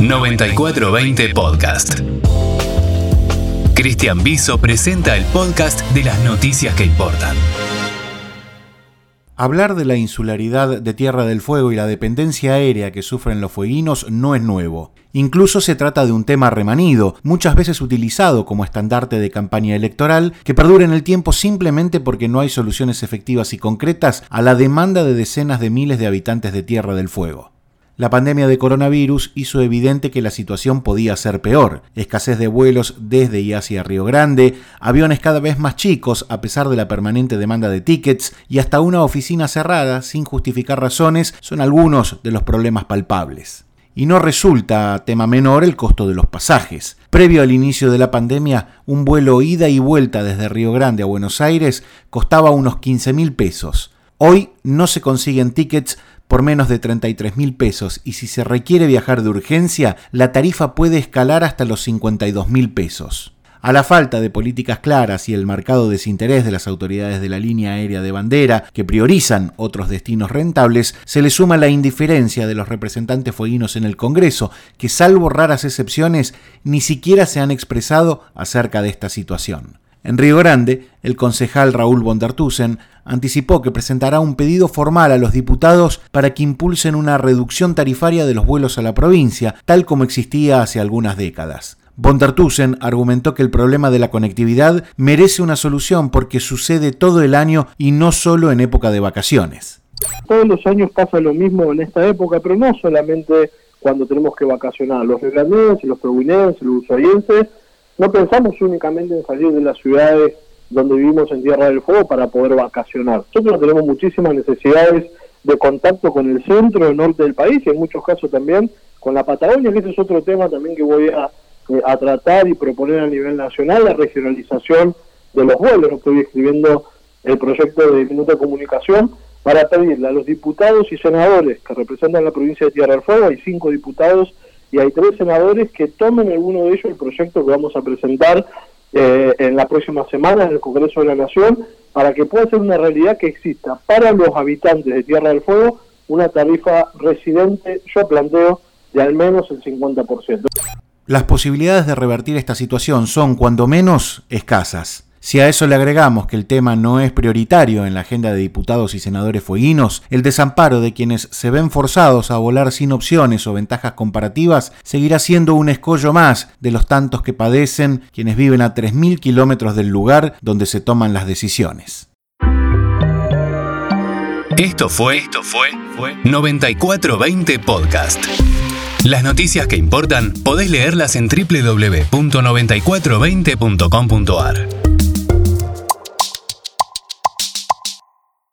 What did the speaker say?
9420 Podcast. Cristian Biso presenta el podcast de las noticias que importan. Hablar de la insularidad de Tierra del Fuego y la dependencia aérea que sufren los fueguinos no es nuevo. Incluso se trata de un tema remanido, muchas veces utilizado como estandarte de campaña electoral, que perdura en el tiempo simplemente porque no hay soluciones efectivas y concretas a la demanda de decenas de miles de habitantes de Tierra del Fuego. La pandemia de coronavirus hizo evidente que la situación podía ser peor. Escasez de vuelos desde y hacia Río Grande, aviones cada vez más chicos a pesar de la permanente demanda de tickets y hasta una oficina cerrada sin justificar razones son algunos de los problemas palpables. Y no resulta tema menor el costo de los pasajes. Previo al inicio de la pandemia, un vuelo ida y vuelta desde Río Grande a Buenos Aires costaba unos 15 mil pesos. Hoy no se consiguen tickets por menos de 33 mil pesos y si se requiere viajar de urgencia, la tarifa puede escalar hasta los 52 mil pesos. A la falta de políticas claras y el marcado desinterés de las autoridades de la línea aérea de bandera, que priorizan otros destinos rentables, se le suma la indiferencia de los representantes fueguinos en el Congreso, que salvo raras excepciones, ni siquiera se han expresado acerca de esta situación. En Río Grande, el concejal Raúl Bondartusen anticipó que presentará un pedido formal a los diputados para que impulsen una reducción tarifaria de los vuelos a la provincia, tal como existía hace algunas décadas. Bondartusen argumentó que el problema de la conectividad merece una solución porque sucede todo el año y no solo en época de vacaciones. Todos los años pasa lo mismo en esta época, pero no solamente cuando tenemos que vacacionar. Los y los provinenses, los usuarienses no pensamos únicamente en salir de las ciudades donde vivimos en Tierra del Fuego para poder vacacionar. Nosotros tenemos muchísimas necesidades de contacto con el centro, el norte del país y en muchos casos también con la Patagonia, que ese es otro tema también que voy a, eh, tratar y proponer a nivel nacional, la regionalización de los vuelos. Estoy escribiendo el proyecto de Minuto de Comunicación para pedirle a los diputados y senadores que representan la provincia de Tierra del Fuego, hay cinco diputados y hay tres senadores que tomen alguno de ellos el proyecto que vamos a presentar eh, en la próxima semana en el Congreso de la Nación para que pueda ser una realidad que exista para los habitantes de Tierra del Fuego una tarifa residente, yo planteo, de al menos el 50%. Las posibilidades de revertir esta situación son, cuando menos, escasas. Si a eso le agregamos que el tema no es prioritario en la agenda de diputados y senadores fueguinos, el desamparo de quienes se ven forzados a volar sin opciones o ventajas comparativas seguirá siendo un escollo más de los tantos que padecen quienes viven a 3.000 kilómetros del lugar donde se toman las decisiones. Esto fue, esto fue, fue 9420 Podcast. Las noticias que importan podés leerlas en www.9420.com.ar.